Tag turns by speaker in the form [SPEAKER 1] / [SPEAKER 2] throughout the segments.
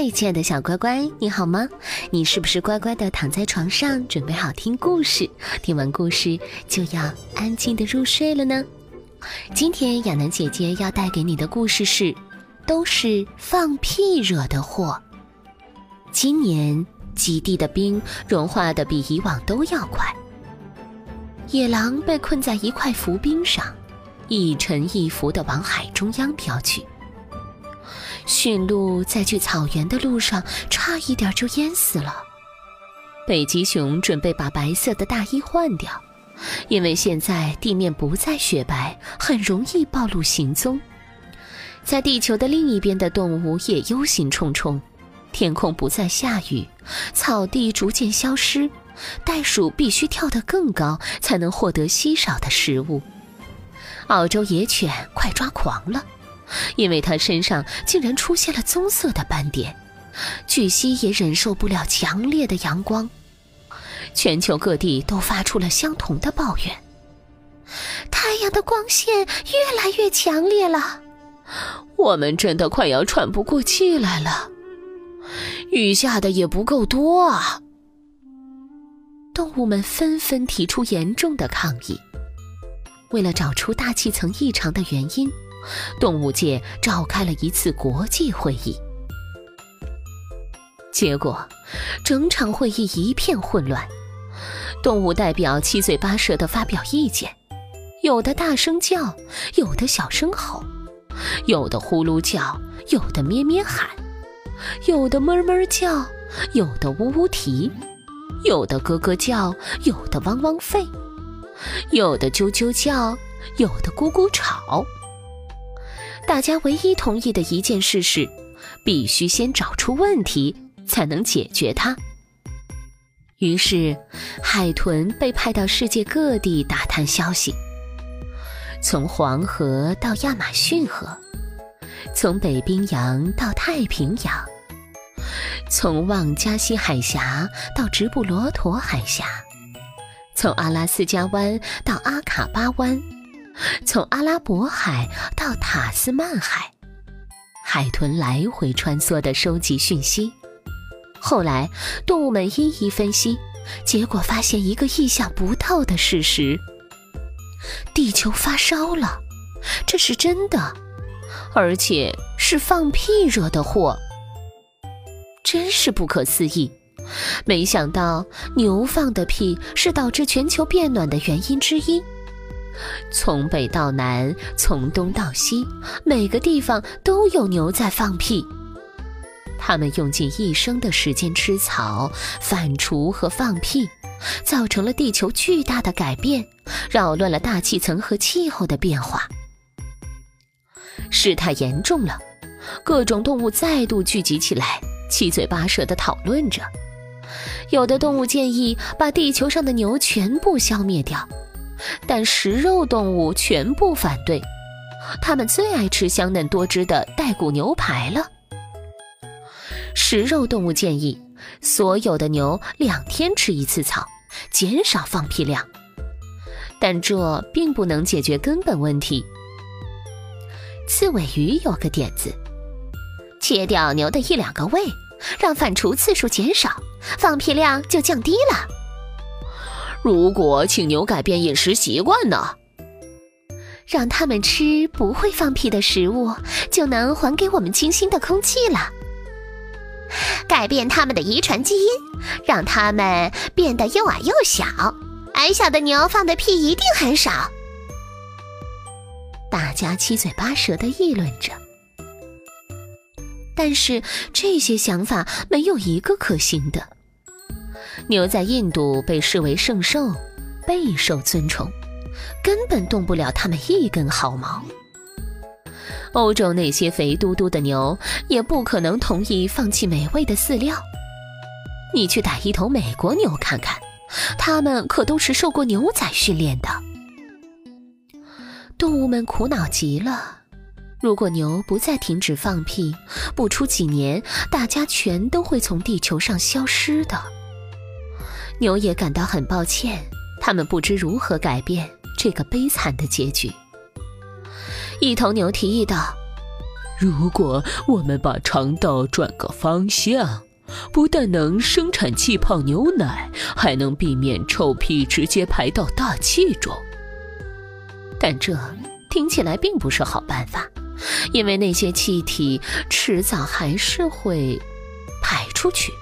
[SPEAKER 1] 嗨，亲爱的小乖乖，你好吗？你是不是乖乖的躺在床上，准备好听故事？听完故事就要安静的入睡了呢？今天亚楠姐姐要带给你的故事是：都是放屁惹的祸。今年极地的冰融化的比以往都要快，野狼被困在一块浮冰上，一沉一浮的往海中央飘去。驯鹿在去草原的路上，差一点就淹死了。北极熊准备把白色的大衣换掉，因为现在地面不再雪白，很容易暴露行踪。在地球的另一边的动物也忧心忡忡，天空不再下雨，草地逐渐消失，袋鼠必须跳得更高，才能获得稀少的食物。澳洲野犬快抓狂了。因为它身上竟然出现了棕色的斑点，巨蜥也忍受不了强烈的阳光，全球各地都发出了相同的抱怨。太阳的光线越来越强烈了，我们真的快要喘不过气来了。雨下的也不够多啊！动物们纷纷提出严重的抗议。为了找出大气层异常的原因。动物界召开了一次国际会议，结果整场会议一片混乱。动物代表七嘴八舌地发表意见，有的大声叫，有的小声吼，有的呼噜叫，有的咩咩喊，有的哞哞叫，有的呜呜啼，有的咯咯叫，有的汪汪吠，有的啾啾叫，有的咕咕吵。大家唯一同意的一件事是，必须先找出问题，才能解决它。于是，海豚被派到世界各地打探消息，从黄河到亚马逊河，从北冰洋到太平洋，从旺加西海峡到直布罗陀海峡，从阿拉斯加湾到阿卡巴湾。从阿拉伯海到塔斯曼海，海豚来回穿梭地收集讯息。后来，动物们一一分析，结果发现一个意想不到的事实：地球发烧了，这是真的，而且是放屁惹的祸。真是不可思议！没想到牛放的屁是导致全球变暖的原因之一。从北到南，从东到西，每个地方都有牛在放屁。它们用尽一生的时间吃草、反刍和放屁，造成了地球巨大的改变，扰乱了大气层和气候的变化。事态严重了，各种动物再度聚集起来，七嘴八舌地讨论着。有的动物建议把地球上的牛全部消灭掉。但食肉动物全部反对，它们最爱吃香嫩多汁的带骨牛排了。食肉动物建议所有的牛两天吃一次草，减少放屁量，但这并不能解决根本问题。刺尾鱼有个点子：切掉牛的一两个胃，让反刍次数减少，放屁量就降低了。
[SPEAKER 2] 如果请牛改变饮食习惯呢？
[SPEAKER 1] 让他们吃不会放屁的食物，就能还给我们清新的空气了。改变他们的遗传基因，让他们变得又矮又小，矮小的牛放的屁一定很少。大家七嘴八舌地议论着，但是这些想法没有一个可行的。牛在印度被视为圣兽，备受尊崇，根本动不了他们一根毫毛。欧洲那些肥嘟嘟的牛也不可能同意放弃美味的饲料。你去打一头美国牛看看，它们可都是受过牛仔训练的。动物们苦恼极了。如果牛不再停止放屁，不出几年，大家全都会从地球上消失的。牛也感到很抱歉，他们不知如何改变这个悲惨的结局。一头牛提议道：“
[SPEAKER 2] 如果我们把肠道转个方向，不但能生产气泡牛奶，还能避免臭屁直接排到大气中。”
[SPEAKER 1] 但这听起来并不是好办法。因为那些气体迟早还是会排出去。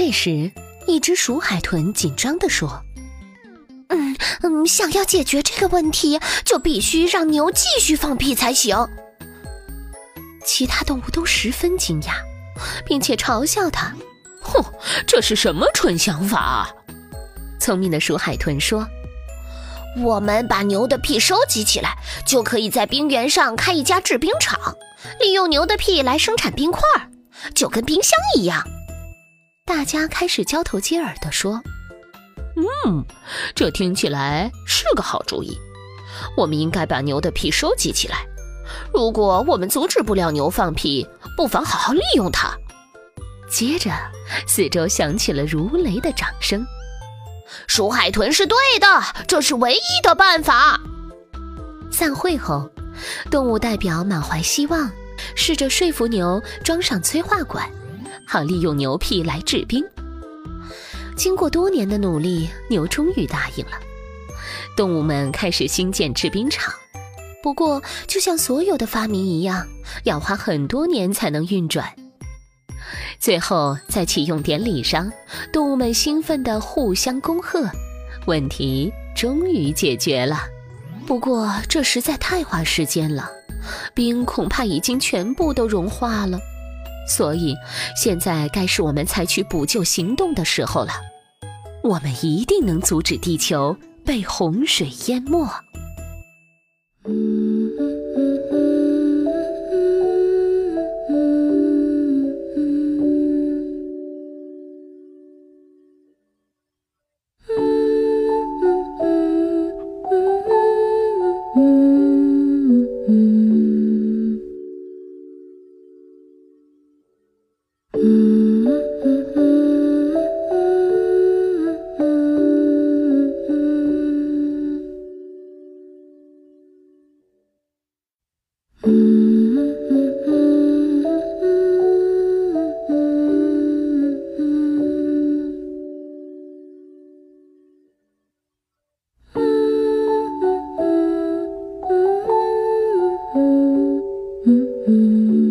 [SPEAKER 1] 这时，一只鼠海豚紧张地说：“
[SPEAKER 3] 嗯嗯，想要解决这个问题，就必须让牛继续放屁才行。”
[SPEAKER 1] 其他动物都十分惊讶，并且嘲笑他：“
[SPEAKER 2] 哼，这是什么蠢想法？”
[SPEAKER 1] 聪明的鼠海豚说。
[SPEAKER 3] 我们把牛的屁收集起来，就可以在冰原上开一家制冰厂，利用牛的屁来生产冰块，就跟冰箱一样。
[SPEAKER 1] 大家开始交头接耳地说：“
[SPEAKER 2] 嗯，这听起来是个好主意。我们应该把牛的屁收集起来。如果我们阻止不了牛放屁，不妨好好利用它。”
[SPEAKER 1] 接着，四周响起了如雷的掌声。
[SPEAKER 3] 鼠海豚是对的，这是唯一的办法。
[SPEAKER 1] 散会后，动物代表满怀希望，试着说服牛装上催化管，好利用牛屁来制冰。经过多年的努力，牛终于答应了。动物们开始兴建制冰厂，不过就像所有的发明一样，要花很多年才能运转。最后，在启用典礼上，动物们兴奋地互相恭贺，问题终于解决了。不过，这实在太花时间了，冰恐怕已经全部都融化了。所以，现在该是我们采取补救行动的时候了。我们一定能阻止地球被洪水淹没。嗯。Mm.